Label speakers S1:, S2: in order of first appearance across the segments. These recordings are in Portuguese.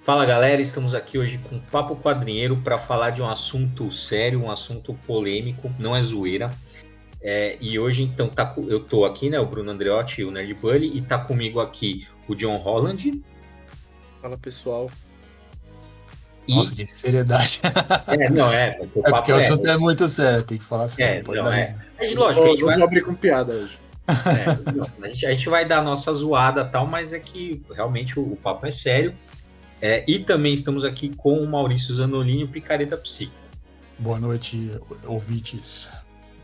S1: Fala galera, estamos aqui hoje com Papo Quadrinheiro para falar de um assunto sério, um assunto polêmico, não é zoeira. É, e hoje, então, tá, eu tô aqui, né, o Bruno Andreotti o Nerd Bully, e tá comigo aqui o John Holland.
S2: Fala pessoal.
S3: E... Nossa, que seriedade.
S1: É, não, é.
S3: O é porque o assunto é muito sério, tem que falar assim.
S1: É, não, não é. Mas, lógico,
S2: a gente vai abrir com piada hoje.
S1: É, não, a, gente, a, gente, vai dar a nossa zoada tal, mas é que realmente o, o papo é sério. É, e também estamos aqui com o Maurício Zanolini, o Picareta Psico.
S3: Boa noite, ouvintes.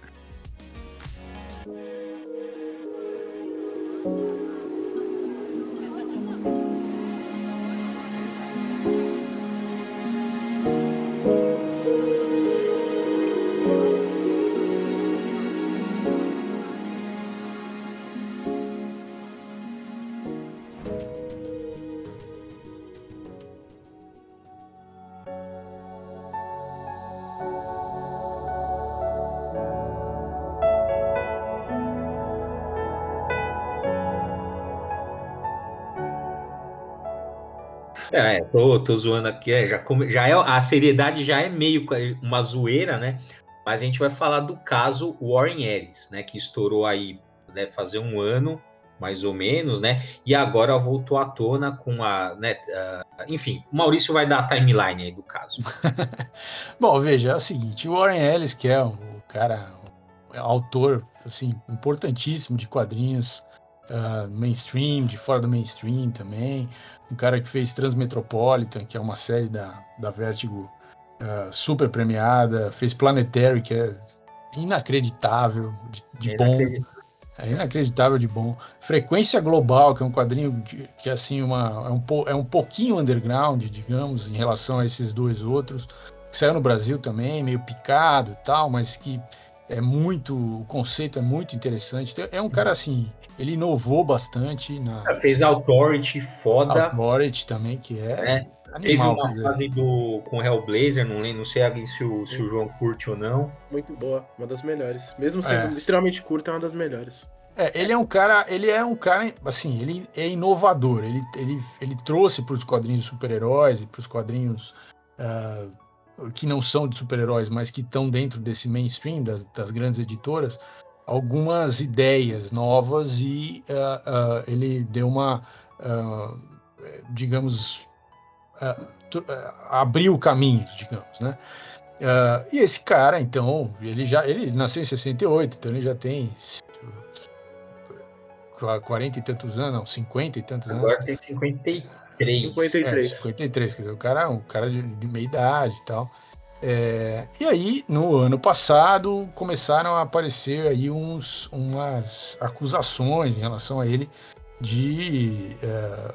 S1: É, tô, tô zoando aqui, é, já, já é, a seriedade já é meio uma zoeira, né? Mas a gente vai falar do caso Warren Ellis, né? Que estourou aí, deve né, fazer um ano, mais ou menos, né? E agora voltou à tona com a, né? Uh, enfim, o Maurício vai dar a timeline aí do caso.
S3: Bom, veja, é o seguinte, o Warren Ellis, que é o cara, o autor, assim, importantíssimo de quadrinhos, uh, mainstream, de fora do mainstream também. Um cara que fez Transmetropolitan, que é uma série da, da Vertigo uh, super premiada. Fez Planetary, que é inacreditável de, de é bom. É inacreditável de bom. Frequência Global, que é um quadrinho de, que assim uma, é, um, é um pouquinho underground, digamos, em relação a esses dois outros. Que saiu no Brasil também, meio picado e tal, mas que é muito. O conceito é muito interessante. É um cara assim. Ele inovou bastante. Na...
S1: Fez Authority, foda.
S3: Authority também, que é.
S1: é. Animal, Teve uma fase do, com Hellblazer, não, não sei se o, se o João curte ou não.
S2: Muito boa, uma das melhores. Mesmo sendo é. extremamente curta, é uma das melhores.
S3: É, ele é um cara, ele é um cara, assim, ele é inovador. Ele, ele, ele trouxe para os quadrinhos super-heróis e para os quadrinhos uh, que não são de super-heróis, mas que estão dentro desse mainstream das, das, grandes editoras, algumas ideias novas e uh, uh, ele deu uma, uh, digamos, abriu caminhos, digamos, né? e esse cara, então, ele já ele nasceu em 68, então ele já tem 40 e tantos anos, não, 50 e tantos
S1: anos. Agora tem 53.
S2: 53.
S3: É, 53, quer dizer, o cara é um cara de, de meia idade e tal. É, e aí, no ano passado, começaram a aparecer aí uns, umas acusações em relação a ele de, é,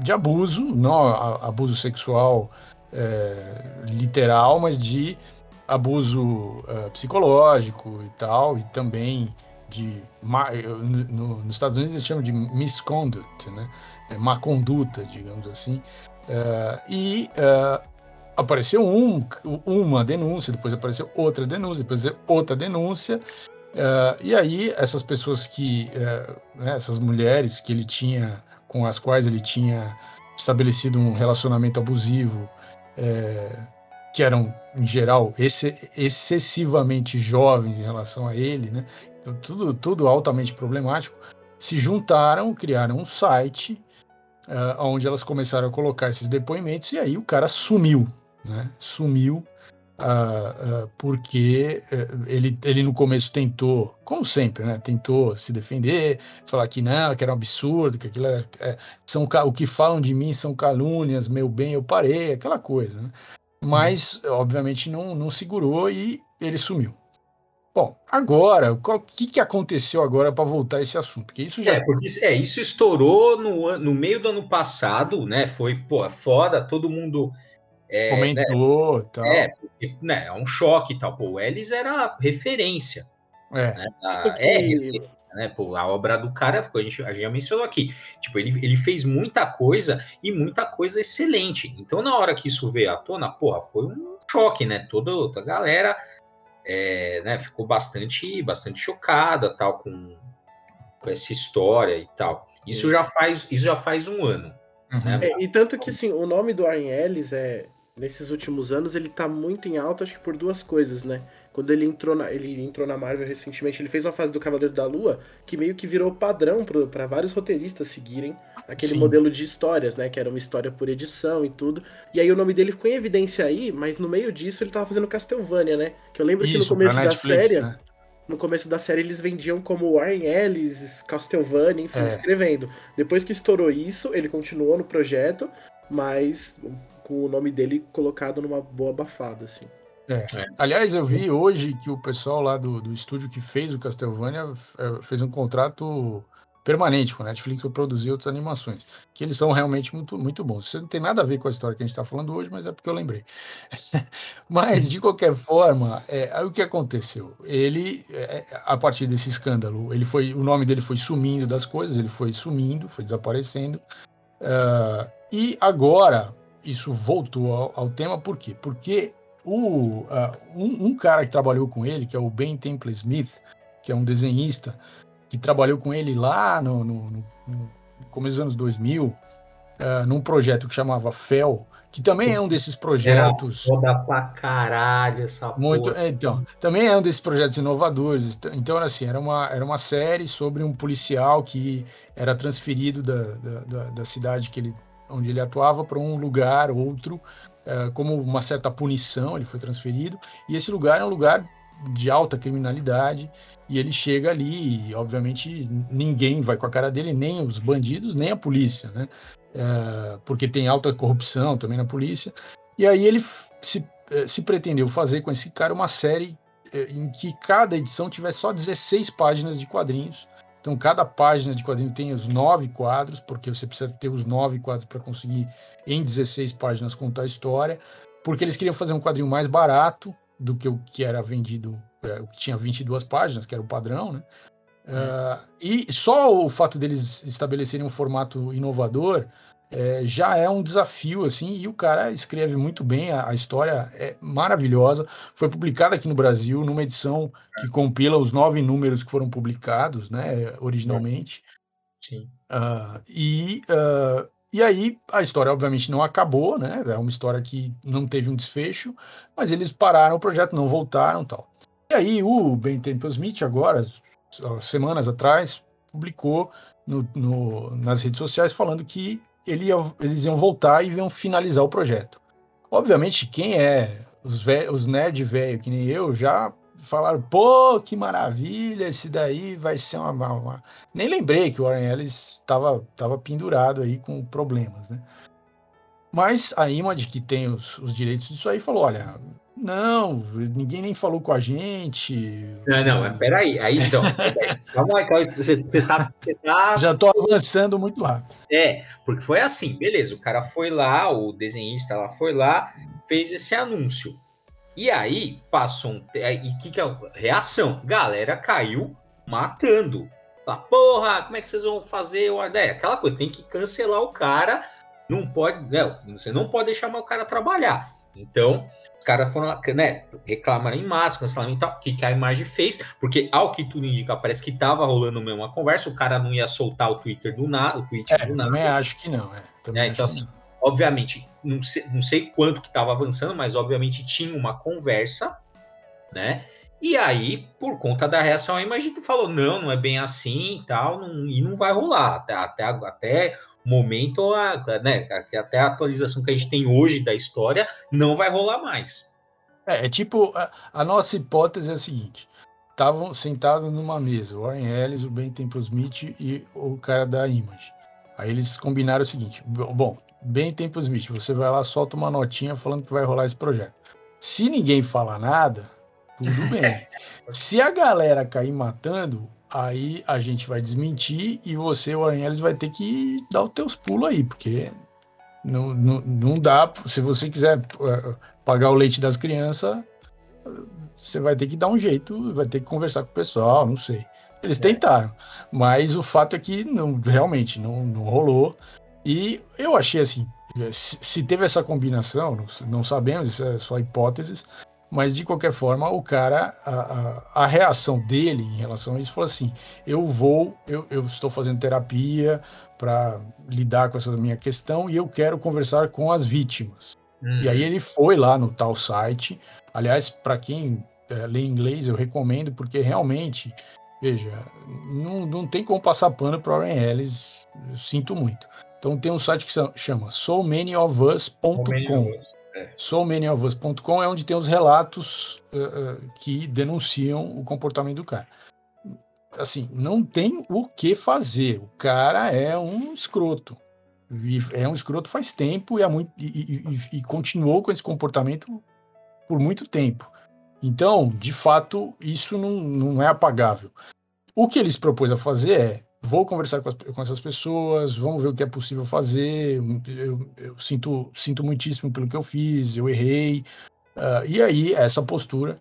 S3: de abuso, não abuso sexual é, literal, mas de abuso é, psicológico e tal, e também de no, nos Estados Unidos eles chamam de misconduct, né? É, má conduta, digamos assim. Uh, e uh, apareceu um, uma denúncia, depois apareceu outra denúncia, depois outra denúncia. Uh, e aí essas pessoas que, né, essas mulheres que ele tinha, com as quais ele tinha estabelecido um relacionamento abusivo, que eram em geral excessivamente jovens em relação a ele, né? Tudo, tudo altamente problemático, se juntaram, criaram um site uh, onde elas começaram a colocar esses depoimentos e aí o cara sumiu, né? Sumiu uh, uh, porque ele, ele no começo tentou, como sempre, né? Tentou se defender, falar que não, que era um absurdo, que aquilo era, é, são o que falam de mim são calúnias, meu bem eu parei, aquela coisa, né? Mas, obviamente, não, não segurou e ele sumiu. Bom, agora, o que, que aconteceu agora para voltar a esse assunto? Porque isso já.
S1: É, porque é, isso estourou no, no meio do ano passado, né? Foi, pô, foda, todo mundo.
S3: É, Comentou
S1: né? tal. É, porque, né, é um choque e tal. Pô, o Ellis era referência. É. Né? A, porque... É referência. Né? Pô, a obra do cara, a gente, a gente já mencionou aqui. Tipo, ele, ele fez muita coisa e muita coisa excelente. Então, na hora que isso veio à tona, porra, foi um choque, né? Toda a galera é, né, ficou bastante, bastante chocada tal com, com essa história e tal. Isso já faz, isso já faz um ano.
S2: Uhum. Né? É, e tanto que assim, o nome do Warren Ellis é nesses últimos anos ele tá muito em alta, acho que por duas coisas, né? Quando ele entrou na, ele entrou na Marvel recentemente, ele fez uma fase do Cavaleiro da Lua que meio que virou padrão para vários roteiristas seguirem aquele Sim. modelo de histórias, né? Que era uma história por edição e tudo. E aí o nome dele ficou em evidência aí, mas no meio disso ele tava fazendo Castlevania, né? Que eu lembro Isso, que no começo da série. Né? No começo da série eles vendiam como Warren Ellis, Castlevania, enfim, é. escrevendo. Depois que estourou isso, ele continuou no projeto, mas com o nome dele colocado numa boa abafada, assim.
S3: É. É. Aliás, eu vi hoje que o pessoal lá do, do estúdio que fez o Castlevania é, fez um contrato permanente com a Netflix para produzir outras animações, que eles são realmente muito, muito bons. Isso não tem nada a ver com a história que a gente está falando hoje, mas é porque eu lembrei. mas, de qualquer forma, é, o que aconteceu? Ele, é, a partir desse escândalo, ele foi, o nome dele foi sumindo das coisas, ele foi sumindo, foi desaparecendo, uh, e agora isso voltou ao, ao tema, por quê? Porque o, uh, um, um, cara que trabalhou com ele, que é o Ben Temple Smith, que é um desenhista, que trabalhou com ele lá no, no, no, no começo dos anos 2000, uh, ah, num projeto que chamava FEL, que também é um desses projetos.
S1: É foda pra caralho essa
S3: muito, porra. Então, também é um desses projetos inovadores. Então, era assim, era uma, era uma série sobre um policial que era transferido da, da, da, da cidade que ele, onde ele atuava para um lugar, outro, é, como uma certa punição, ele foi transferido, e esse lugar é um lugar de alta criminalidade, e ele chega ali e, obviamente, ninguém vai com a cara dele, nem os bandidos, nem a polícia, né? É, porque tem alta corrupção também na polícia. E aí ele se, é, se pretendeu fazer com esse cara uma série em que cada edição tivesse só 16 páginas de quadrinhos. Então, cada página de quadrinho tem os nove quadros, porque você precisa ter os nove quadros para conseguir em 16 páginas contar a história, porque eles queriam fazer um quadrinho mais barato do que o que era vendido, é, o que tinha 22 páginas, que era o padrão, né? Uh, e só o fato deles estabelecerem um formato inovador é, já é um desafio, assim, e o cara escreve muito bem, a, a, história é maravilhosa. Foi publicada aqui no Brasil, numa edição que compila os nove números que foram publicados, né, originalmente.
S1: Sim.
S3: Uh, e uh, e aí a história obviamente não acabou, né? É uma história que não teve um desfecho, mas eles pararam o projeto, não voltaram, tal. E aí o Ben Temple Smith agora, semanas atrás, publicou no, no, nas redes sociais falando que ele ia, eles iam voltar e iam finalizar o projeto. Obviamente, quem é os, os nerd velho que nem eu já falaram, pô, que maravilha, esse daí vai ser uma. uma... Nem lembrei que o Warren Ellis estava tava pendurado aí com problemas, né? Mas a Image, que tem os, os direitos disso aí, falou: olha, não, ninguém nem falou com a gente.
S1: Não, não, mas peraí. Aí, então, calma lá, você, você, tá, você tá.
S3: Já tô avançando muito rápido.
S1: É, porque foi assim, beleza. O cara foi lá, o desenhista lá foi lá, fez esse anúncio. E aí passou um. É, e que que é reação? Galera caiu matando. Fala, porra, como é que vocês vão fazer? É, aquela coisa, tem que cancelar o cara. Não pode. Não, você não pode deixar o cara trabalhar. Então, os caras foram, né, reclamaram em massa, cancelaram e tal, o que, que a imagem fez, porque ao que tudo indica, parece que tava rolando mesmo uma conversa, o cara não ia soltar o Twitter do nada, o tweet
S3: é,
S1: do
S3: nada. Também acho que não, é.
S1: é então, assim, não obviamente, não sei, não sei quanto que estava avançando, mas obviamente tinha uma conversa, né? E aí, por conta da reação, a imagem falou: não, não é bem assim e tal, não, e não vai rolar. Até, até, até momento, a, né, até a atualização que a gente tem hoje da história, não vai rolar mais.
S3: É, é tipo, a, a, nossa hipótese é a seguinte: estavam sentados numa mesa, o Warren Ellis, o Ben Temple Smith e o cara da Image. Aí eles combinaram o seguinte: bom, bem tempo Smith, você vai lá, solta uma notinha falando que vai rolar esse projeto. Se ninguém falar nada, tudo bem. Se a galera cair matando, aí a gente vai desmentir e você, o Aranheles, vai ter que dar os teus pulos aí, porque não, não, não dá. Se você quiser uh, pagar o leite das crianças, você vai ter que dar um jeito, vai ter que conversar com o pessoal, não sei. Eles é. tentaram, mas o fato é que não, realmente não, não rolou. E eu achei assim, se teve essa combinação, não sabemos, isso é só hipóteses, mas de qualquer forma, o cara, a, a, a, reação dele em relação a isso foi assim: eu vou, eu, eu estou fazendo terapia para lidar com essa minha questão e eu quero conversar com as vítimas. Uhum. E aí ele foi lá no tal site. Aliás, para quem é, lê inglês, eu recomendo, porque realmente, veja, não, não tem como passar pano para Warren Ellis, eu sinto muito. Então tem um site que chama somanyofus.com. É. SoManyOfUs.com é onde tem os relatos uh, uh, que denunciam o comportamento do cara. Assim, não tem o que fazer. O cara é um escroto. E é um escroto faz tempo e, muito, e, e, e continuou com esse comportamento por muito tempo. Então, de fato, isso não, não é apagável. O que eles propôs a fazer é vou conversar com, as, com, essas pessoas, vamos ver o que é possível fazer. Eu, eu, sinto, sinto muitíssimo pelo que eu fiz, eu errei. Uh, e aí, essa postura.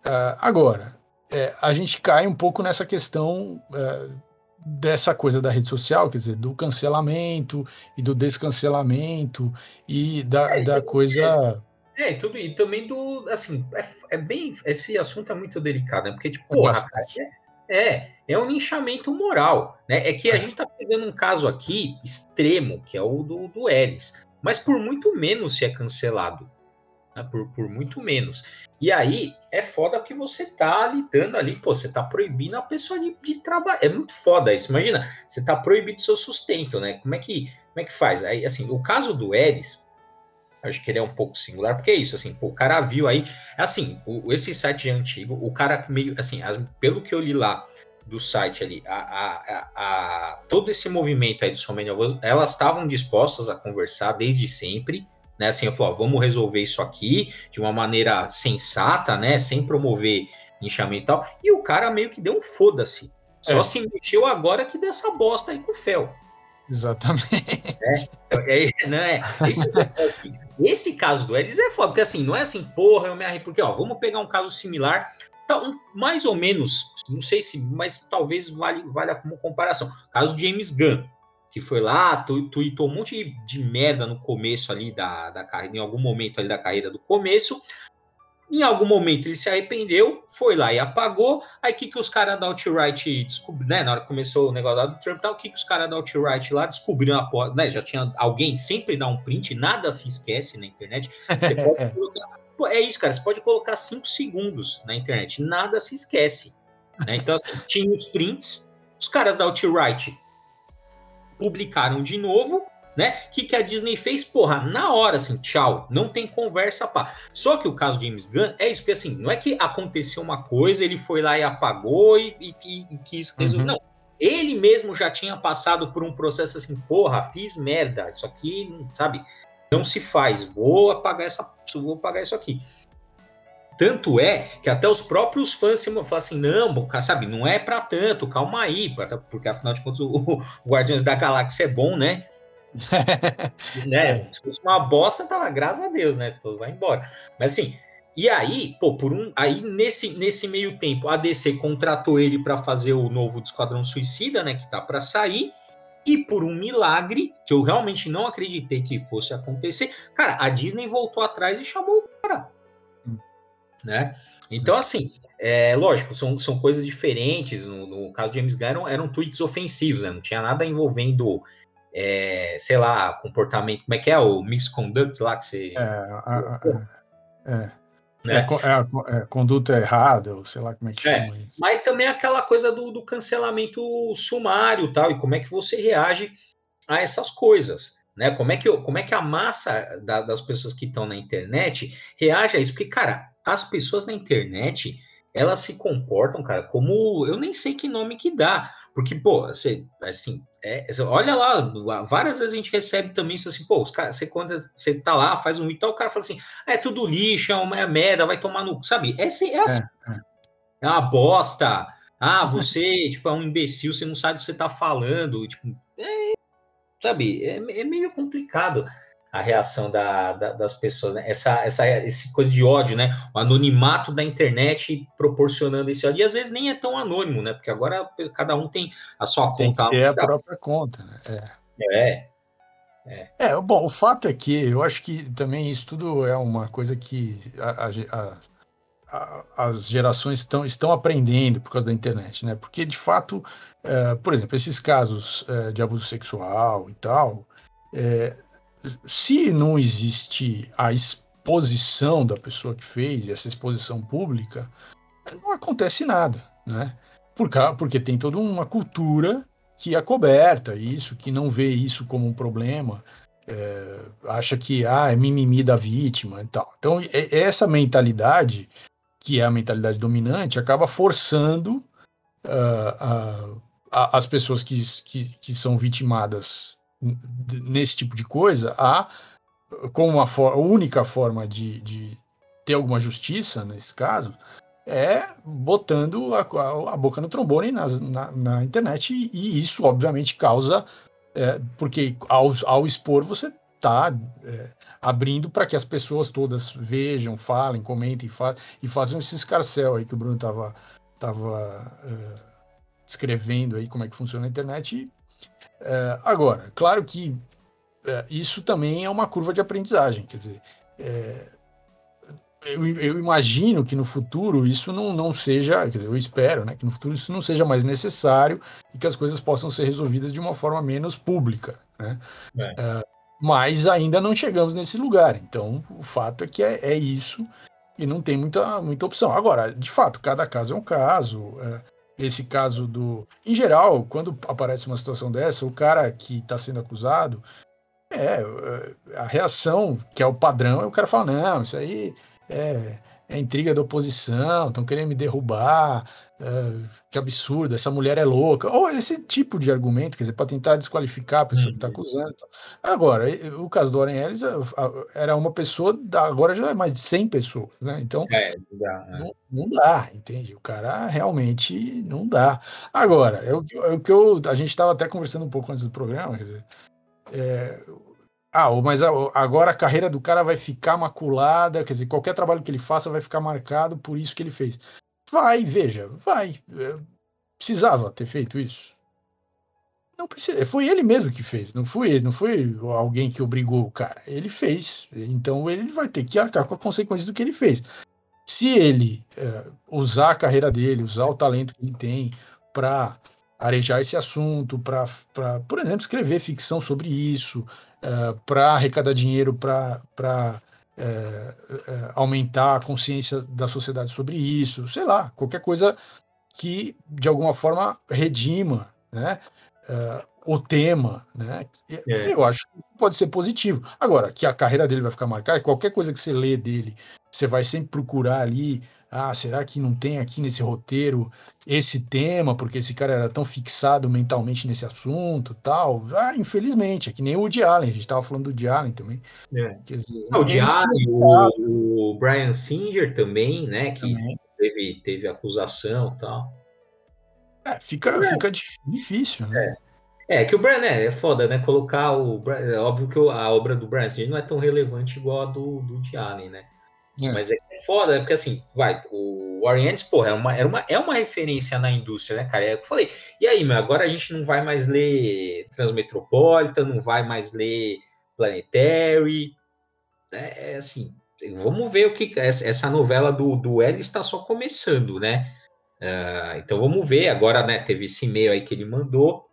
S3: Uh, agora, é, a gente cai um pouco nessa questão uh, dessa coisa da rede social, quer dizer, do cancelamento e do descancelamento e da, é, da coisa.
S1: É, e tudo, e também do. Assim, é, é, bem. Esse assunto é muito delicado, né? Porque, tipo, é porra, é, é um linchamento moral, né? É que a é. gente tá pegando um caso aqui extremo, que é o do, do Eris, mas por muito menos se é cancelado. Né? Por, por muito menos. E aí é foda que você tá lidando ali, pô, você tá proibindo a pessoa de, de trabalhar. É muito foda isso. Imagina, você tá proibindo seu sustento, né? Como é que, como é que faz? Aí, assim, o caso do Eris, Acho que ele é um pouco singular, porque é isso, assim, o cara viu aí, assim, o, esse site é antigo, o cara meio, assim, as, pelo que eu li lá do site ali, a, a, a, todo esse movimento aí do Somenia elas estavam dispostas a conversar desde sempre, né, assim, eu falei, ó, vamos resolver isso aqui de uma maneira sensata, né, sem promover linchamento e tal, e o cara meio que deu um foda-se, só é. se mexeu agora que dessa bosta aí com o Fel.
S3: Exatamente.
S1: É, é, não é, isso, assim, esse caso do Ellis é foda, porque assim, não é assim, porra, eu me arrepio, porque ó, vamos pegar um caso similar, tá, um, mais ou menos, não sei se, mas talvez vale, valha como comparação. Caso James Gunn, que foi lá, tu, tweetou um monte de, de merda no começo ali da, da carreira, em algum momento ali da carreira do começo, em algum momento ele se arrependeu, foi lá e apagou. Aí o que, que os caras da Outright descobriram, né? Na hora que começou o negócio lá do Trump, tal, o que, que os caras da Outright lá descobriram a porta, né? Já tinha alguém sempre dá um print, nada se esquece na internet. Você pode colocar. É isso, cara. Você pode colocar cinco segundos na internet, nada se esquece. Né? Então, assim, tinha os prints, os caras da Outright publicaram de novo, né? O que, que a Disney fez? Porra, na hora, assim, tchau, não tem conversa, pá. Só que o caso de James Gunn é isso, porque assim, não é que aconteceu uma coisa, ele foi lá e apagou e, e, e quis resolver. Uhum. Não. Ele mesmo já tinha passado por um processo assim, porra, fiz merda, isso aqui, sabe, não se faz, vou apagar essa, vou apagar isso aqui. Tanto é que até os próprios fãs se falam assim, não, sabe, não é para tanto, calma aí, porque afinal de contas o, o Guardiões da Galáxia é bom, né? né? Se fosse uma bosta, tava, graças a Deus, né? Todo vai embora. Mas assim, e aí, pô, por um. Aí nesse, nesse meio tempo, a DC contratou ele para fazer o novo Esquadrão Suicida, né? Que tá para sair. E por um milagre, que eu realmente não acreditei que fosse acontecer, cara, a Disney voltou atrás e chamou o cara. Hum. Né? Então, assim, é lógico, são, são coisas diferentes. No, no caso de James Gunn, eram, eram tweets ofensivos, né? Não tinha nada envolvendo é, sei lá, comportamento, como é que é o misconduct lá que você. É, a,
S3: a, é. Né? É, é, é, conduta errada, ou sei lá como é que é, chama isso.
S1: Mas também aquela coisa do, do cancelamento sumário tal, e como é que você reage a essas coisas. Né? Como, é que, como é que a massa da, das pessoas que estão na internet reage a isso? Porque, cara, as pessoas na internet elas se comportam, cara, como eu nem sei que nome que dá. Porque, pô, você, assim, é, olha lá, várias vezes a gente recebe também isso assim, pô, os caras, você quando você tá lá, faz um ritual, o cara fala assim, ah, é tudo lixo, é uma é merda, vai tomar no. Sabe? É, é, assim, é, é uma bosta. Ah, você, tipo, é um imbecil, você não sabe o que você tá falando. Tipo, é, sabe, é, é meio complicado a reação da, da, das pessoas, né? Essa, essa, esse coisa de ódio, né? O anonimato da internet proporcionando esse ódio. E às vezes nem é tão anônimo, né? Porque agora cada um tem a sua tem conta.
S3: É a própria conta, né?
S1: É. é.
S3: É. é, bom, o fato é que eu acho que também isso tudo é uma coisa que a, a, a, as gerações estão, estão aprendendo por causa da internet, né? Porque, de fato, é, por exemplo, esses casos é, de abuso sexual e tal, é, se não existe a exposição da pessoa que fez, essa exposição pública, não acontece nada, né? Por, porque tem toda uma cultura que é coberta isso, que não vê isso como um problema, é, acha que ah, é mimimi da vítima e tal. Então, essa mentalidade, que é a mentalidade dominante, acaba forçando uh, uh, as pessoas que, que, que, são vitimadas nesse tipo de coisa a, como uma for única forma de, de ter alguma justiça, nesse caso, é botando a, a, a boca no trombone na, na, na internet e, e, isso, obviamente, causa é, porque ao, ao expor você está é, abrindo para que as pessoas todas vejam, falem, comentem fa e façam esse escarcel aí que o Bruno estava tava, é, escrevendo aí como é que funciona a internet. É, agora, claro que é, isso também é uma curva de aprendizagem, quer dizer, é, eu, eu, imagino que no futuro isso não, não seja, quer dizer, eu espero né, que no futuro isso não seja mais necessário e que as coisas possam ser resolvidas de uma forma menos pública. Né? É. Uh, mas ainda não chegamos nesse lugar. Então, o fato é que é, é, isso e não tem muita, muita opção. Agora, de fato, cada caso é um caso. Esse caso do. Em geral, quando aparece uma situação dessa, o cara que está sendo acusado. É, a reação, que é o padrão, é o cara fala: não, isso aí é, é intriga da oposição, estão querendo me derrubar, é, que absurdo, essa mulher é louca, ou esse tipo de argumento, quer dizer, para tentar desqualificar a pessoa tá uhum. que está acusando. Agora, o caso do Warren Ellis era uma pessoa, agora já é mais de 100 pessoas, né? Então, é, não, dá, né? não, não, dá, entende? O cara realmente não dá. Agora, é o, é o que eu, a gente estava até conversando um pouco antes do programa, quer dizer, é, ah, mas agora a carreira do cara vai ficar maculada, quer dizer, qualquer trabalho que ele faça vai ficar marcado por isso que ele fez. Vai, veja, vai. É, precisava ter feito isso? Não precisa. Foi ele mesmo que fez, não foi não foi alguém que obrigou o cara. Ele fez. Então ele vai ter que arcar com a consequência do que ele fez. Se ele é, usar a carreira dele, usar o talento que ele tem para arejar esse assunto, para, por exemplo, escrever ficção sobre isso, eh, para arrecadar dinheiro para uh, uh, aumentar a consciência da sociedade sobre isso, sei lá, qualquer coisa que de alguma forma redima né, o tema. Né? É. Eu acho que pode ser positivo. Agora, que a carreira dele vai ficar marcada, qualquer coisa que você lê dele, você vai sempre procurar ali ah, será que não tem aqui nesse roteiro esse tema, porque esse cara era tão fixado mentalmente nesse assunto tal? Ah, infelizmente, é que nem o Woody Allen, a gente estava falando do Woody Allen também.
S1: É. Quer dizer, o Woody Allen, o, o, Brian Singer também, né, que também. Teve, teve acusação tal.
S3: É, fica, Mas, fica difícil, né?
S1: É. É, que o Brian é, é foda, né? Colocar o. É óbvio que a obra do Brian Singer não é tão relevante igual a do, do Woody Allen, né? É. Mas é, é foda, porque assim, vai, o Orientes, porra, é uma, é, uma, é uma referência na indústria, né, cara? É o que eu falei. E aí, meu, agora a gente não vai mais ler Transmetropolitan, não vai mais ler Planetary. É, é assim, vamos ver o que. Essa novela do, do L está só começando, né? Uh, então vamos ver. Agora, né, teve esse e-mail aí que ele mandou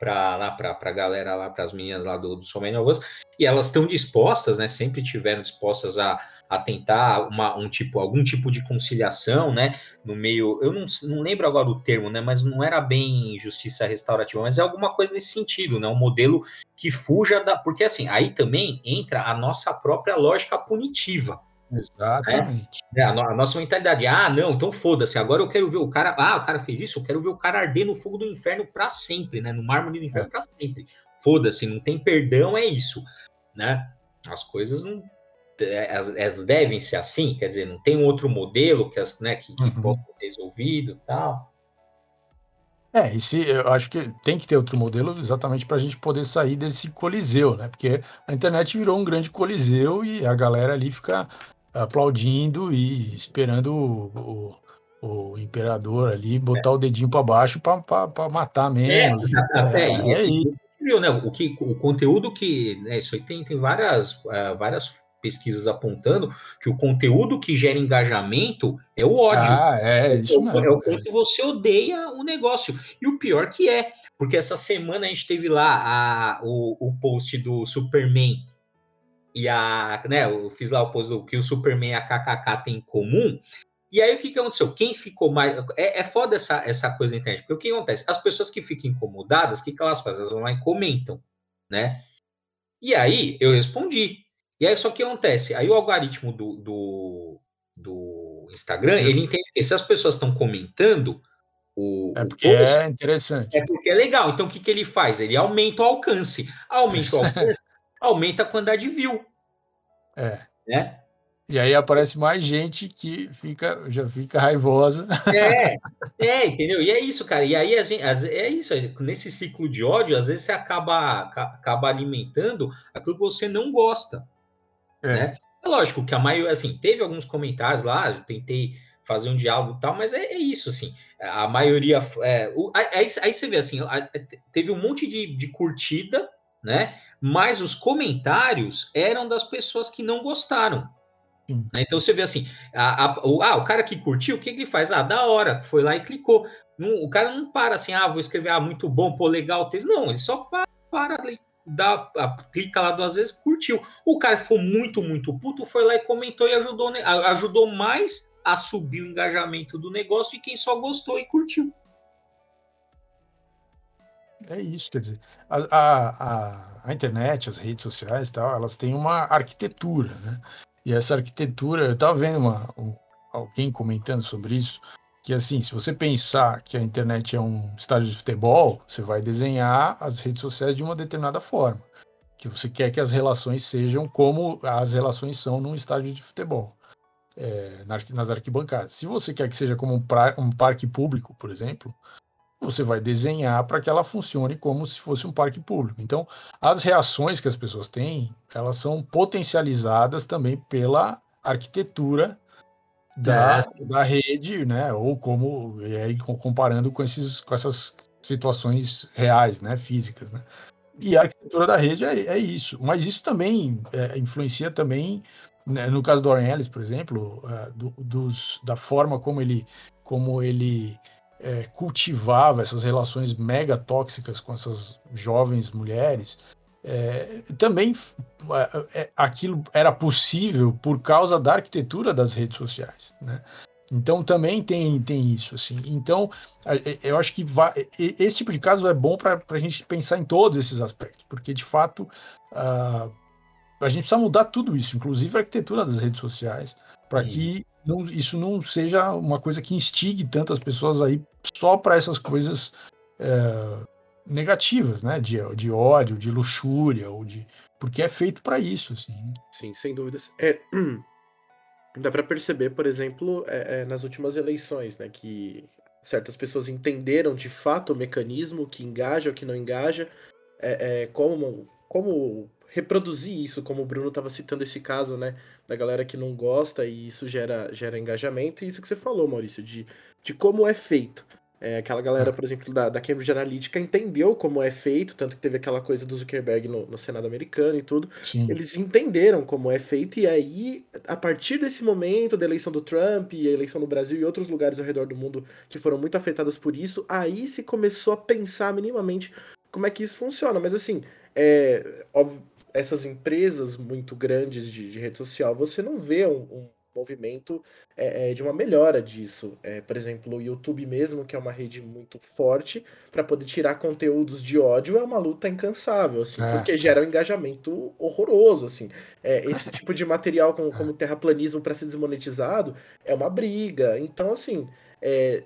S1: para lá para a galera lá para as meninas lá do, do Somente Novas e elas estão dispostas, né? Sempre tiveram dispostas a, a tentar uma, um tipo algum tipo de conciliação, né? No meio, eu não, não lembro agora o termo, né? Mas não era bem justiça restaurativa, mas é alguma coisa nesse sentido, né? Um modelo que fuja da, porque assim aí também entra a nossa própria lógica punitiva.
S3: Exatamente.
S1: É, a, nossa mentalidade, ah, não, então foda-se, agora eu quero ver o cara, ah, o cara fez isso, eu quero ver o cara arder no fogo do inferno para sempre, né? No mármore do inferno é. para sempre. Foda-se, não tem perdão, é isso, né? As coisas não elas, elas, devem ser assim, quer dizer, não tem um outro modelo que, as, né, que, que uhum. pode ser resolvido tal.
S3: É, e se, eu acho que tem que ter outro modelo exatamente para a gente poder sair desse coliseu, né? Porque a internet virou um grande coliseu e a galera ali fica aplaudindo e esperando o, o, o imperador ali botar é. o dedinho para baixo para matar mesmo.
S1: É, é, é, isso. Viu, né? O, que, o conteúdo que. Né, isso aí tem, tem várias, uh, várias pesquisas apontando que o conteúdo que gera engajamento é o ódio.
S3: Ah, é, isso
S1: é,
S3: mesmo.
S1: É o quanto você odeia o negócio. E o pior que é, porque essa semana a gente teve lá a, o, o post do Superman e a, né, eu fiz lá o que o Superman e a KKK têm em comum, e aí o que, que aconteceu? Quem ficou mais. É, é foda essa, essa coisa da internet, porque o que acontece? As pessoas que ficam incomodadas, o que, que elas fazem? Elas vão lá e comentam, né? E aí eu respondi. E aí só que acontece? Aí o algoritmo do, do, do Instagram, uhum. ele entende que se as pessoas estão comentando, o,
S3: é porque o post, é interessante.
S1: É porque é legal. Então o que, que ele faz? Ele aumenta o alcance. Aumenta o alcance, aumenta a quantidade de view.
S3: É.
S1: Né?
S3: E aí aparece mais gente que fica, já fica raivosa.
S1: É, é, entendeu? E é isso, cara. E aí a gente, é isso, nesse ciclo de ódio, às vezes você acaba, acaba alimentando aquilo que você não gosta. É. Né? É lógico que a maioria, assim, teve alguns comentários lá, eu tentei fazer um diálogo e tal, mas é, é isso, assim. A maioria. É, o, aí, aí, você vê assim, teve um monte de, de curtida, né? Mas os comentários eram das pessoas que não gostaram. Né, então você vê assim, a, a, o, ah, o cara que curtiu, o que ele faz? Ah, da hora, foi lá e clicou. Não, o cara não para assim, ah, vou escrever, ah, muito bom, pô, legal o texto. Não, ele só para, para dá, clica lá duas vezes, curtiu. O cara foi muito, muito puto, foi lá e comentou e ajudou, ajudou mais a subir o engajamento do negócio de quem só gostou e curtiu.
S3: É isso, quer dizer, a, a, a, internet, as redes sociais tal, elas têm uma arquitetura, né? E essa arquitetura, eu estava vendo uma, um, alguém comentando sobre isso, que assim, se você pensar que a internet é um estádio de futebol, você vai desenhar as redes sociais de uma determinada forma. Que você quer que as relações sejam como as relações são num estádio de futebol, é, nas arquibancadas. Se você quer que seja como um, pra, um parque público, por exemplo, você vai desenhar para que ela funcione como se fosse um parque público. Então, as reações que as pessoas têm, elas são potencializadas também pela arquitetura da, é. da rede, né? Ou como e aí, comparando com, esses, com essas situações reais, né? Físicas, né? E a arquitetura da rede é, é isso. Mas isso também é, influencia também, né, no caso do Warren Ellis, por exemplo, uh, do, dos, da forma como ele, como ele é, cultivava essas relações mega tóxicas com essas jovens mulheres, é, também é, é, aquilo era possível por causa da arquitetura das redes sociais, né? Então também tem, tem isso, assim. Então, eu acho que vai, esse tipo de caso é bom para a gente pensar em todos esses aspectos, porque de fato uh, a gente precisa mudar tudo isso, inclusive a arquitetura das redes sociais, para que não, isso não seja uma coisa que instigue tantas pessoas aí só para essas coisas é, negativas, né? De, de ódio, de luxúria, ou de. Porque é feito para isso, assim.
S2: Sim, sem dúvidas. É, dá para perceber, por exemplo, é, é, nas últimas eleições, né? Que certas pessoas entenderam de fato o mecanismo que engaja ou que não engaja, é, é como, como reproduzir isso, como o Bruno estava citando esse caso, né, da galera que não gosta e isso gera, gera engajamento, e isso que você falou, Maurício, de, de como é feito. É, aquela galera, por exemplo, da, da Cambridge Analytica entendeu como é feito, tanto que teve aquela coisa do Zuckerberg no, no Senado americano e tudo. Sim. Eles entenderam como é feito, e aí, a partir desse momento da eleição do Trump e a eleição no Brasil e outros lugares ao redor do mundo que foram muito afetados por isso, aí se começou a pensar minimamente como é que isso funciona. Mas assim, é, óbvio, essas empresas muito grandes de, de rede social, você não vê um, um movimento é, é, de uma melhora disso. É, por exemplo, o YouTube mesmo, que é uma rede muito forte, para poder tirar conteúdos de ódio é uma luta incansável, assim, é. porque gera um engajamento horroroso, assim. É, esse tipo de material como, como terraplanismo para ser desmonetizado é uma briga. Então, assim, é,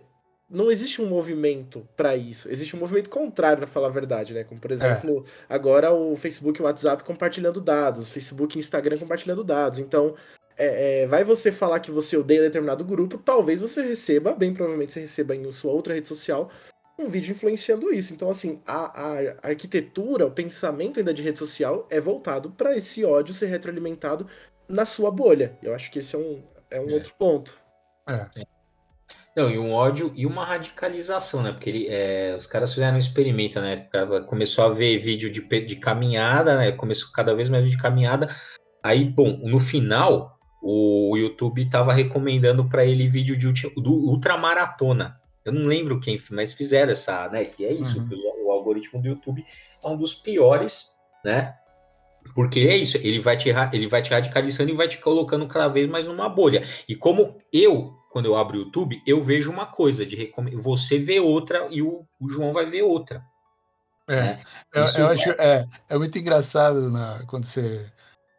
S2: não existe um movimento para isso. Existe um movimento contrário, para falar a verdade, né? Como, por é. exemplo, é. agora o Facebook e o WhatsApp compartilhando dados, Facebook e Instagram compartilhando dados. Então, é, é, vai você falar que você odeia determinado grupo, talvez você receba, bem provavelmente você receba em sua outra rede social, um vídeo influenciando isso. Então, assim, a, a arquitetura, o pensamento ainda de rede social é voltado para esse ódio ser retroalimentado na sua bolha. Eu acho que esse é um, é um é. outro ponto.
S1: É. Não, e um ódio e uma radicalização, né? Porque ele, é, os caras fizeram um experimento, né? Começou a ver vídeo de, de caminhada, né? Começou cada vez mais vídeo de caminhada. Aí, bom, no final, o YouTube estava recomendando para ele vídeo de do ultramaratona. Eu não lembro quem, mas fizeram essa, né? Que é isso, uhum. o, o algoritmo do YouTube é um dos piores, né? Porque é isso, ele vai te, ele vai te radicalizando e vai te colocando cada vez mais numa bolha. E como eu, quando eu abro o YouTube, eu vejo uma coisa de você vê outra e o, o João vai ver outra.
S3: É, né? eu, eu acho, é, é muito engraçado na, quando você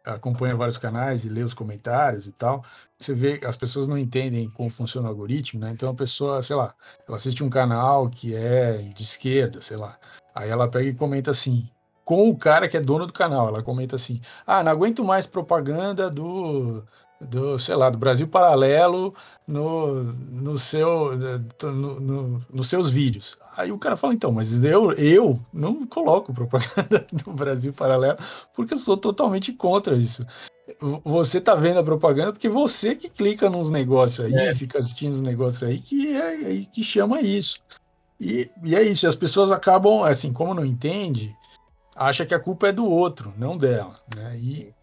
S3: acompanha vários canais e lê os comentários e tal, você vê que as pessoas não entendem como funciona o algoritmo, né? Então a pessoa, sei lá, ela assiste um canal que é de esquerda, sei lá. Aí ela pega e comenta assim: com o cara que é dono do canal. Ela comenta assim: ah, não aguento mais propaganda do, do sei lá, do Brasil Paralelo no, no seu, no, no, nos seus vídeos. Aí o cara fala, então, mas eu, eu não coloco propaganda do Brasil Paralelo porque eu sou totalmente contra isso. Você tá vendo a propaganda porque você que clica nos negócios aí, é. fica assistindo os negócios aí, que, é, que chama isso. E, e é isso, as pessoas acabam, assim, como não entende, acha que a culpa é do outro, não dela. Né? E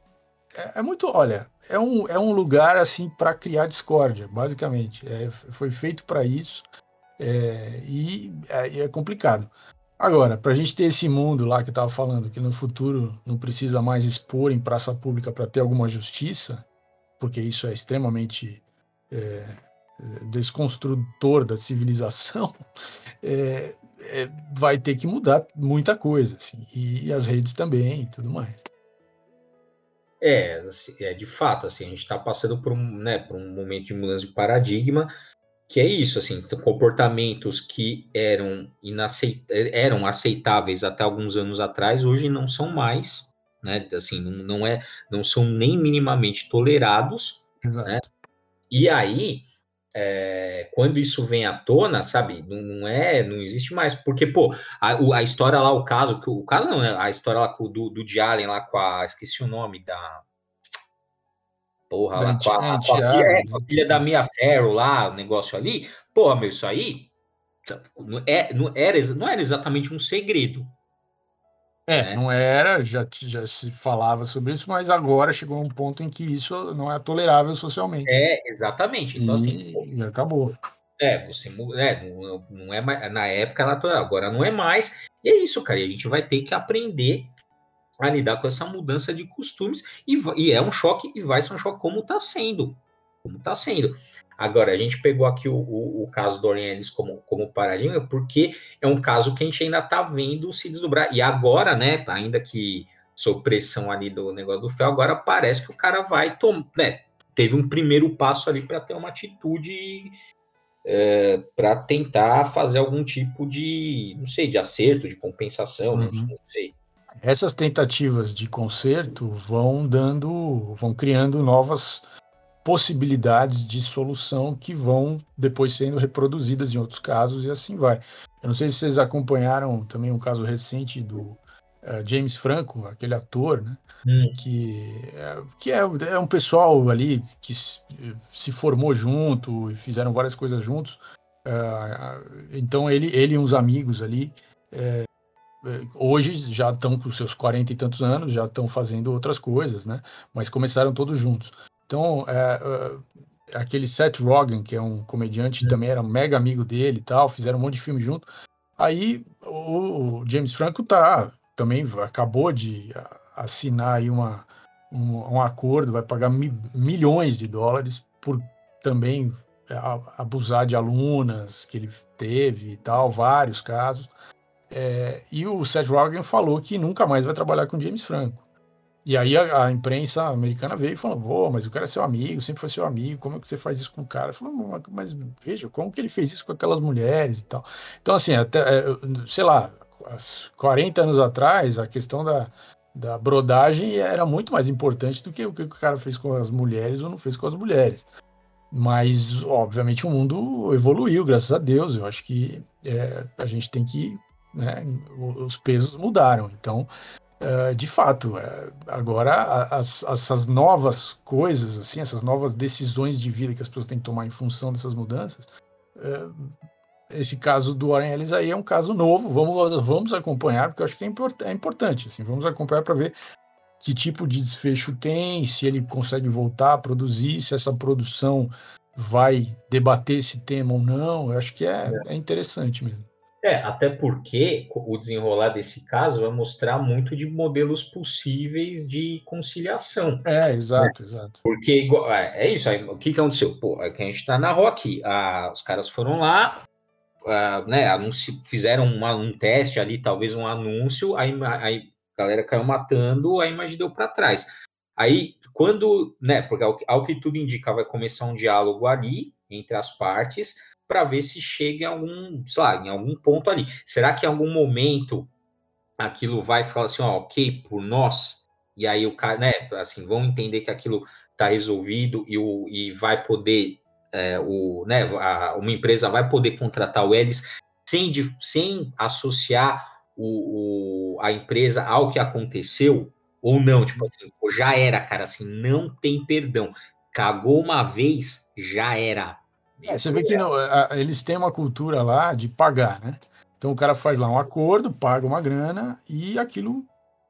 S3: é, é muito, olha, é um, é um lugar assim para criar discórdia, basicamente. É, foi feito para isso é, e é, é, complicado. Agora, para a gente ter esse mundo lá que eu estava falando, que no futuro não precisa mais expor em praça pública para ter alguma justiça, porque isso é extremamente é, desconstrutor da civilização, é, vai ter que mudar muita coisa, assim, e, e as redes também e tudo mais.
S1: É, assim, é de fato, assim, a gente está passando por um, né, por um momento de mudança de paradigma, que é isso, assim, comportamentos que eram, inaceit eram aceitáveis até alguns anos atrás, hoje não são mais, né, assim, não, não é, não são nem minimamente tolerados, Exato. né, e aí, é, quando isso vem à tona, sabe, não, não, é, não existe mais, porque, pô, a, a história lá, o caso, que o caso não, né, a história lá do, do lá com a, esqueci o nome da, porra, da lá com a, com a, filha, é, com a filha da Mia Farrow lá, o negócio ali, porra, meu, isso aí, não, é, não, era, não era exatamente um segredo,
S3: é, né? não era, já, já se falava sobre isso, mas agora chegou um ponto em que isso não é tolerável socialmente.
S1: É, exatamente. Então, assim,
S3: e, assim. E acabou.
S1: É, você é, não, não é mais, na época ela agora não é mais. E é isso, cara. E a gente vai ter que aprender a lidar com essa mudança de costumes. E, e é um choque, e vai ser um choque como está sendo. Como está sendo. Agora, a gente pegou aqui o, o, o caso do Orleans como, como paradigma, porque é um caso que a gente ainda está vendo se desdobrar. E agora, né, ainda que sob pressão ali do negócio do Fel, agora parece que o cara vai tomar. Né, teve um primeiro passo ali para ter uma atitude é, para tentar fazer algum tipo de, não sei, de acerto, de compensação, uhum. não sei.
S3: Essas tentativas de conserto vão dando, vão criando novas possibilidades de solução que vão depois sendo reproduzidas em outros casos e assim vai. Eu não sei se vocês acompanharam também um caso recente do uh, James Franco, aquele ator, né? Hum. Que, é, que é, é, um pessoal ali que se formou junto e fizeram várias coisas juntos. Uh, então ele, ele e uns amigos ali é, hoje já estão com seus 40 e tantos anos, já estão fazendo outras coisas, né? Mas começaram todos juntos. Então, é, é, aquele Seth Rogen, que é um comediante, é. também era um mega amigo dele e tal, fizeram um monte de filme junto. Aí o James Franco tá também acabou de assinar aí uma, um, um acordo, vai pagar mi, milhões de dólares por também abusar de alunas que ele teve e tal, vários casos. É, e o Seth Rogen falou que nunca mais vai trabalhar com James Franco. E aí a, a, imprensa americana veio e falou, pô, mas o cara é seu amigo, sempre foi seu amigo, como é que você faz isso com o cara? Falou, mas veja, como que ele fez isso com aquelas mulheres e tal. Então, assim, até, é, sei lá, 40 anos atrás, a questão da, da brodagem era muito mais importante do que o que o cara fez com as mulheres ou não fez com as mulheres. Mas, obviamente, o mundo evoluiu, graças a Deus. Eu acho que é, a gente tem que. Né, os pesos mudaram. Então, Uh, de fato, uh, agora as, essas novas coisas, assim, essas novas decisões de vida que as pessoas têm que tomar em função dessas mudanças, uh, esse caso do Warren Ellis aí é um caso novo, vamos, vamos acompanhar, porque eu acho que é, import é importante, assim, vamos acompanhar para ver que tipo de desfecho tem, se ele consegue voltar a produzir, se essa produção vai debater esse tema ou não. Eu acho que é, é. é interessante mesmo.
S1: É, até porque o desenrolar desse caso vai mostrar muito de modelos possíveis de conciliação.
S3: É, exato, né? exato.
S1: Porque é, é isso aí. O que, que aconteceu? Pô, é que a gente tá na aqui. Ah, os caras foram lá, ah, né, anuncio, fizeram uma, um teste ali, talvez um anúncio, aí, aí a galera caiu matando, a imagem deu para trás. Aí, quando, né, porque ao, ao que tudo indica, vai começar um diálogo ali entre as partes para ver se chega em algum, sei lá, em algum ponto ali. Será que em algum momento aquilo vai falar assim, ó, ok, por nós, e aí o cara, né, assim, vão entender que aquilo está resolvido e, o, e vai poder, é, o, né, a, uma empresa vai poder contratar o Elis sem, de, sem associar o, o, a empresa ao que aconteceu, ou não, tipo assim, já era, cara, assim, não tem perdão. Cagou uma vez, já era.
S3: É, você vê que não, a, eles têm uma cultura lá de pagar, né? Então o cara faz lá um acordo, paga uma grana e aquilo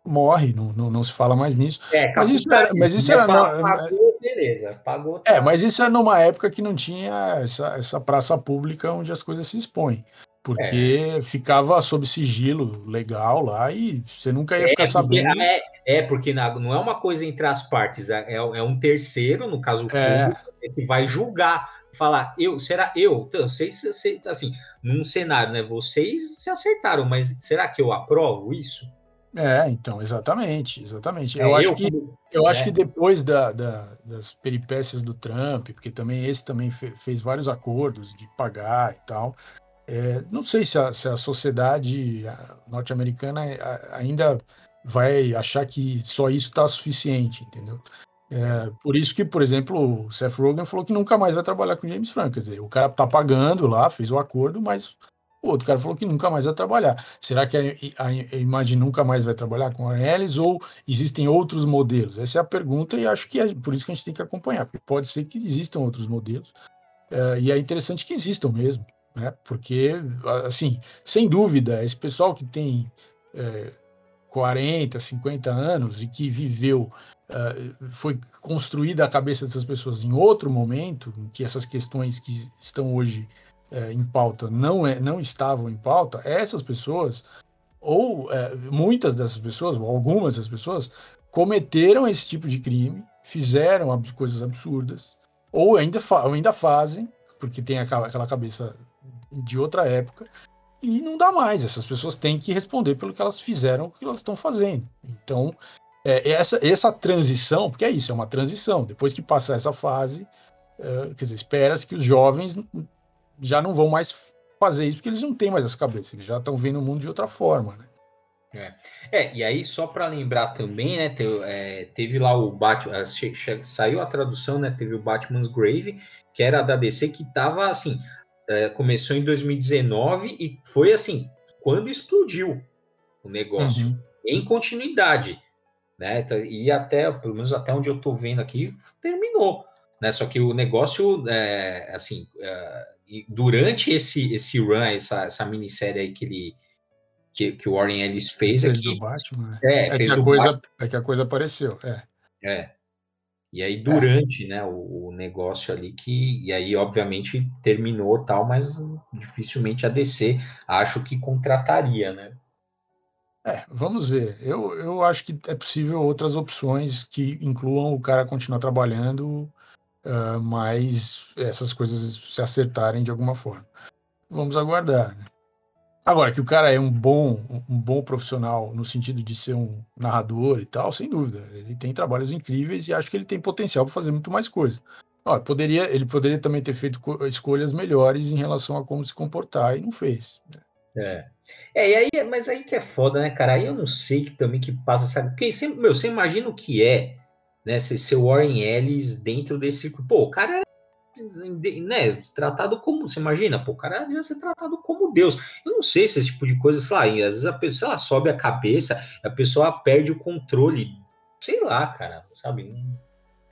S3: morre, não, não, não se fala mais nisso. É, mas isso era, mas isso era
S1: pagou, beleza, pagou.
S3: Tá. É, mas isso é numa época que não tinha essa, essa praça pública onde as coisas se expõem. Porque é. ficava sob sigilo legal lá e você nunca ia é, ficar sabendo.
S1: É, é porque não é uma coisa entre as partes, é, é, é um terceiro, no caso o é. público, que vai julgar falar, eu, será eu? Então, vocês, assim, num cenário, né? Vocês se acertaram, mas será que eu aprovo isso?
S3: É, então, exatamente, exatamente. É, eu, acho que, eu acho é. que depois da, da, das peripécias do Trump, porque também esse também fe, fez vários acordos de pagar e tal. É, não sei se a, se a sociedade norte-americana ainda vai achar que só isso está suficiente, entendeu? É, por isso que, por exemplo, o Seth Rogen falou que nunca mais vai trabalhar com James Franco. Quer dizer, o cara tá pagando lá, fez o acordo, mas o outro cara falou que nunca mais vai trabalhar. Será que a, a, a Imagine nunca mais vai trabalhar com a Ellis ou existem outros modelos? Essa é a pergunta e acho que é por isso que a gente tem que acompanhar, porque pode ser que existam outros modelos é, e é interessante que existam mesmo, né? Porque, assim, sem dúvida, esse pessoal que tem é, 40, 50 anos e que viveu Uh, foi construída a cabeça dessas pessoas em outro momento, em que essas questões que estão hoje uh, em pauta não, é, não estavam em pauta, essas pessoas, ou uh, muitas dessas pessoas, ou algumas dessas pessoas, cometeram esse tipo de crime, fizeram ab coisas absurdas, ou ainda, fa ainda fazem, porque tem aquela cabeça de outra época, e não dá mais. Essas pessoas têm que responder pelo que elas fizeram, o que elas estão fazendo. Então, é, essa, essa transição, porque é isso, é uma transição. Depois que passar essa fase, é, quer dizer, espera-se que os jovens já não vão mais fazer isso, porque eles não têm mais essa cabeça, eles já estão vendo o mundo de outra forma, né?
S1: É. é, e aí só para lembrar também, né, teve, é, teve lá o Batman, saiu a tradução, né, teve o Batman's Grave, que era da DC, que tava assim, é, começou em 2019 e foi assim, quando explodiu o negócio, uhum. em continuidade né? E até, pelo menos até onde eu estou vendo aqui, terminou, né? Só que o negócio, é, assim, é, durante esse esse run, essa, essa minissérie aí que ele que, que o Warren Ellis fez aqui,
S3: do Batman, né? é, é, que a coisa, é que a coisa apareceu, é.
S1: É. E aí durante, é. né, o, o, negócio ali que e aí obviamente terminou tal, mas dificilmente a DC acho que contrataria, né?
S3: É, vamos ver. Eu, eu acho que é possível outras opções que incluam o cara continuar trabalhando, uh, mas essas coisas se acertarem de alguma forma. Vamos aguardar. Né? Agora, que o cara é um bom, um bom profissional no sentido de ser um narrador e tal, sem dúvida. Ele tem trabalhos incríveis e acho que ele tem potencial para fazer muito mais coisa. Poderia, ele poderia também ter feito escolhas melhores em relação a como se comportar e não fez. Né?
S1: É. É, e aí, mas aí que é foda, né, cara? Aí eu não sei que também que passa, sabe? Porque sempre, meu, você imagina o que é, né? Ser, ser Warren Ellis dentro desse. Pô, o cara era né, tratado como, você imagina, pô, o cara devia ser tratado como Deus. Eu não sei se esse tipo de coisa, sei lá, às vezes a pessoa ela sobe a cabeça, a pessoa perde o controle, sei lá, cara, sabe?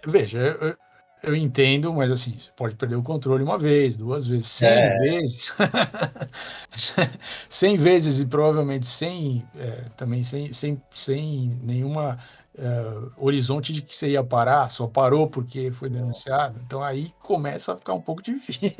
S3: Veja, eu, eu entendo, mas assim, você pode perder o controle uma vez, duas vezes, cem é. vezes. cem vezes e provavelmente sem, é, também sem, sem, sem nenhuma uh, horizonte de que você ia parar, só parou porque foi denunciado. Então aí começa a ficar um pouco difícil.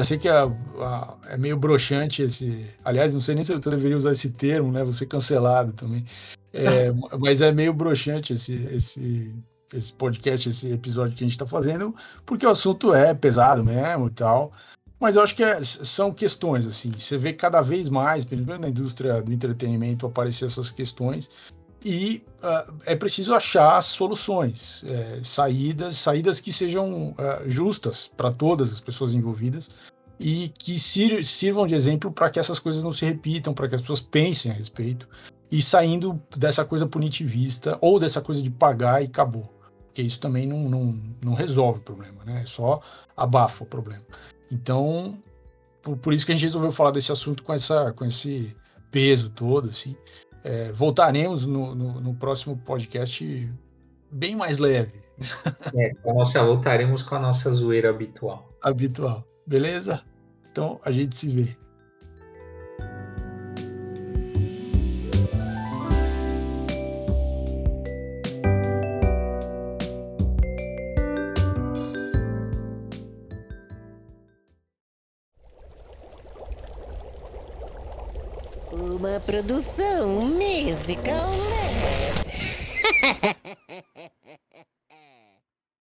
S3: Galera, sei que a, a, é meio broxante esse. Aliás, não sei nem se eu deveria usar esse termo, né? Você cancelado também. É, mas é meio broxante esse, esse, esse podcast, esse episódio que a gente está fazendo, porque o assunto é pesado mesmo e tal. Mas eu acho que é, são questões, assim. Você vê cada vez mais, principalmente na indústria do entretenimento, aparecer essas questões e uh, é preciso achar soluções, é, saídas, saídas que sejam uh, justas para todas as pessoas envolvidas e que sir sirvam de exemplo para que essas coisas não se repitam, para que as pessoas pensem a respeito e saindo dessa coisa punitivista ou dessa coisa de pagar e acabou, porque isso também não, não, não resolve o problema, né? Só abafa o problema. Então, por, por isso que a gente resolveu falar desse assunto com essa, com esse peso todo, assim. É, voltaremos no, no, no, próximo podcast bem mais leve.
S1: É, nossa, voltaremos com a nossa zoeira habitual.
S3: Habitual, beleza? Então a gente se vê.
S4: Produção musical.